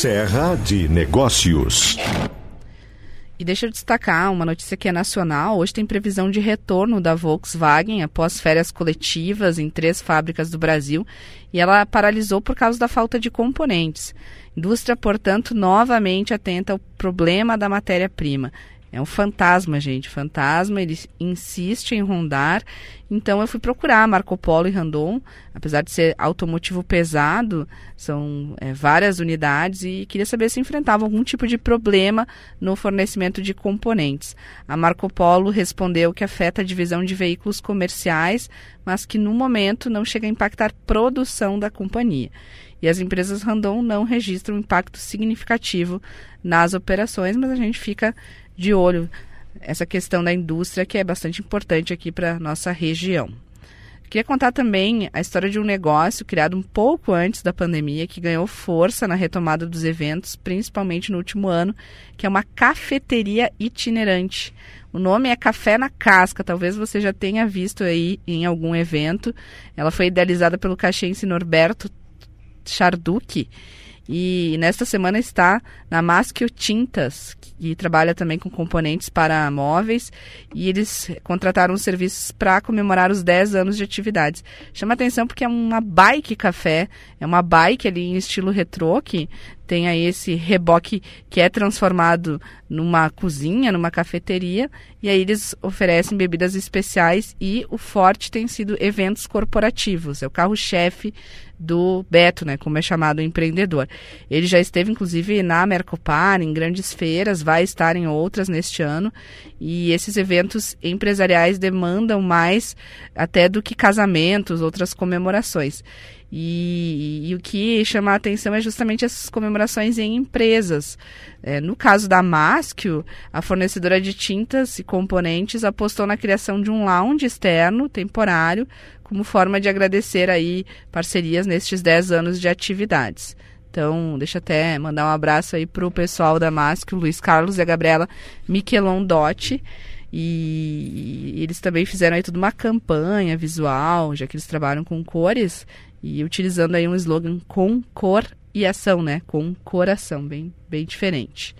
Serra de Negócios. E deixa eu destacar uma notícia que é nacional. Hoje tem previsão de retorno da Volkswagen após férias coletivas em três fábricas do Brasil e ela paralisou por causa da falta de componentes. Indústria, portanto, novamente atenta ao problema da matéria-prima. É um fantasma, gente, fantasma. Ele insiste em rondar. Então eu fui procurar Marco Polo e Randon, apesar de ser automotivo pesado, são é, várias unidades e queria saber se enfrentavam algum tipo de problema no fornecimento de componentes. A Marco Polo respondeu que afeta a divisão de veículos comerciais, mas que no momento não chega a impactar produção da companhia. E as empresas Randon não registram impacto significativo nas operações, mas a gente fica de olho essa questão da indústria que é bastante importante aqui para nossa região. Queria contar também a história de um negócio criado um pouco antes da pandemia que ganhou força na retomada dos eventos, principalmente no último ano, que é uma cafeteria itinerante. O nome é Café na Casca, talvez você já tenha visto aí em algum evento. Ela foi idealizada pelo caxiense Norberto Charducci e nesta semana está na Maschio Tintas, que trabalha também com componentes para móveis, e eles contrataram os serviços para comemorar os 10 anos de atividades. Chama atenção porque é uma bike café, é uma bike ali em estilo retrô, que aí esse reboque que é transformado numa cozinha, numa cafeteria, e aí eles oferecem bebidas especiais e o forte tem sido eventos corporativos, é o carro-chefe do Beto, né, como é chamado o empreendedor. Ele já esteve inclusive na Mercopar, em grandes feiras, vai estar em outras neste ano, e esses eventos empresariais demandam mais até do que casamentos, outras comemorações. E, e, o que chama a atenção é justamente essas comemorações em empresas. É, no caso da Maschio, a fornecedora de tintas e componentes apostou na criação de um lounge externo, temporário, como forma de agradecer aí parcerias nestes 10 anos de atividades. Então, deixa até mandar um abraço aí para o pessoal da Maschio, Luiz Carlos e a Gabriela Michelon Dotti. E eles também fizeram aí toda uma campanha visual, já que eles trabalham com cores, e utilizando aí um slogan com cor e ação, né? Com coração, bem, bem diferente.